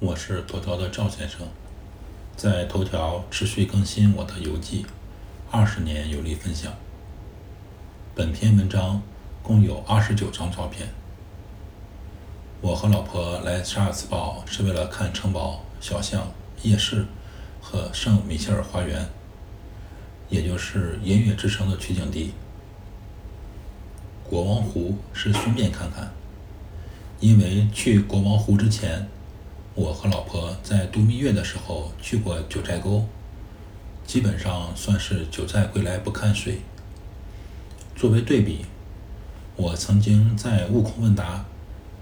我是头条的赵先生，在头条持续更新我的游记，二十年有力分享。本篇文章共有二十九张照片。我和老婆来沙尔茨堡是为了看城堡、小巷、夜市和圣米歇尔花园，也就是音乐之城的取景地。国王湖是顺便看看，因为去国王湖之前。我和老婆在度蜜月的时候去过九寨沟，基本上算是九寨归来不看水。作为对比，我曾经在悟空问答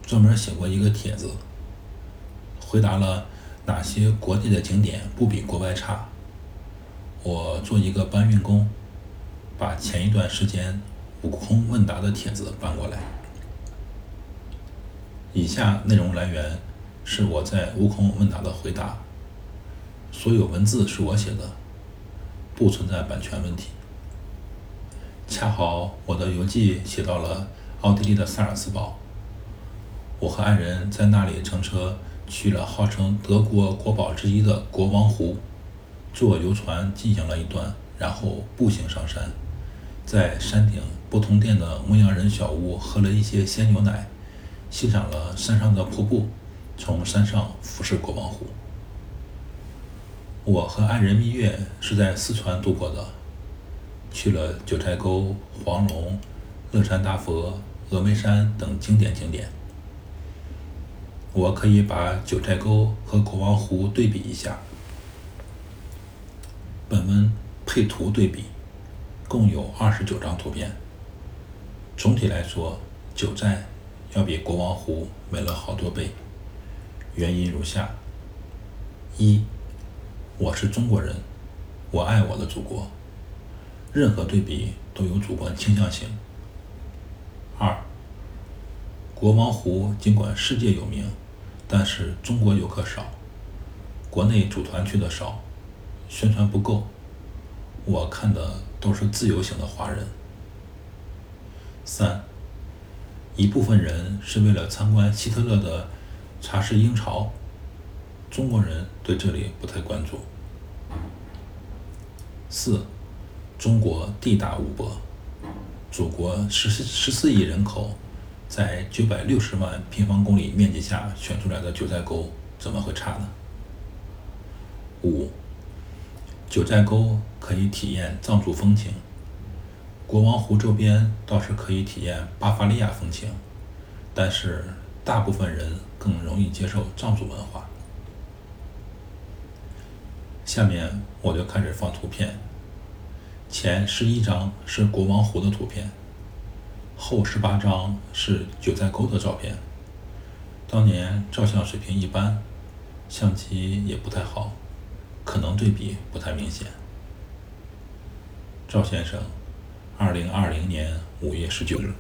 专门写过一个帖子，回答了哪些国内的景点不比国外差。我做一个搬运工，把前一段时间悟空问答的帖子搬过来。以下内容来源。是我在悟空问答的回答，所有文字是我写的，不存在版权问题。恰好我的游记写到了奥地利的萨尔茨堡，我和爱人在那里乘车去了号称德国国宝之一的国王湖，坐游船进行了一段，然后步行上山，在山顶不同店的牧羊人小屋喝了一些鲜牛奶，欣赏了山上的瀑布。从山上俯视国王湖。我和爱人蜜月是在四川度过的，去了九寨沟、黄龙、乐山大佛、峨眉山等经典景点。我可以把九寨沟和国王湖对比一下。本文配图对比，共有二十九张图片。总体来说，九寨要比国王湖美了好多倍。原因如下：一，我是中国人，我爱我的祖国。任何对比都有主观倾向性。二，国王湖尽管世界有名，但是中国游客少，国内组团去的少，宣传不够。我看的都是自由行的华人。三，一部分人是为了参观希特勒的。查是英朝，中国人对这里不太关注。四，中国地大物博，祖国十十四亿人口，在九百六十万平方公里面积下选出来的九寨沟怎么会差呢？五，九寨沟可以体验藏族风情，国王湖周边倒是可以体验巴伐利亚风情，但是。大部分人更容易接受藏族文化。下面我就开始放图片，前十一张是国王湖的图片，后十八张是九寨沟的照片。当年照相水平一般，相机也不太好，可能对比不太明显。赵先生，二零二零年五月十九日。